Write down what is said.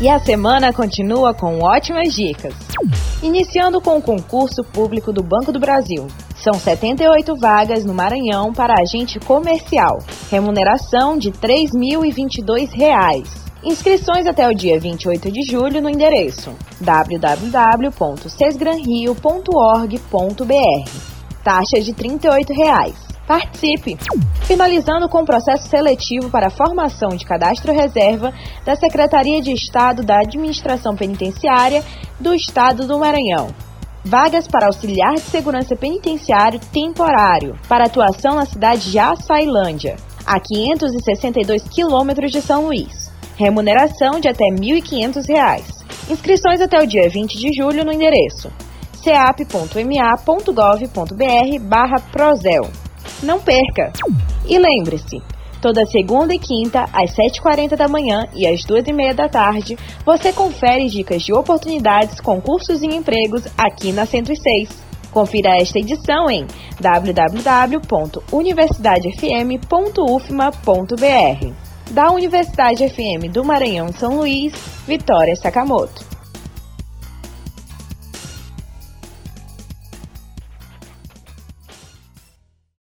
E a semana continua com ótimas dicas. Iniciando com o concurso público do Banco do Brasil. São 78 vagas no Maranhão para agente comercial. Remuneração de R$ 3.022. Inscrições até o dia 28 de julho no endereço www.sesgranrio.org.br. Taxa de 38 reais. Participe! Finalizando com o processo seletivo para a formação de cadastro reserva da Secretaria de Estado da Administração Penitenciária do Estado do Maranhão. Vagas para auxiliar de segurança penitenciário temporário, para atuação na cidade de Açailândia, a 562 quilômetros de São Luís. Remuneração de até R$ 1.500. Inscrições até o dia 20 de julho no endereço ceap.ma.gov.br barra Prozel. Não perca! E lembre-se, toda segunda e quinta, às 7h40 da manhã e às 2h30 da tarde, você confere dicas de oportunidades, concursos e empregos aqui na 106. Confira esta edição em www.universidadefm.ufma.br. Da Universidade FM do Maranhão São Luís, Vitória Sakamoto.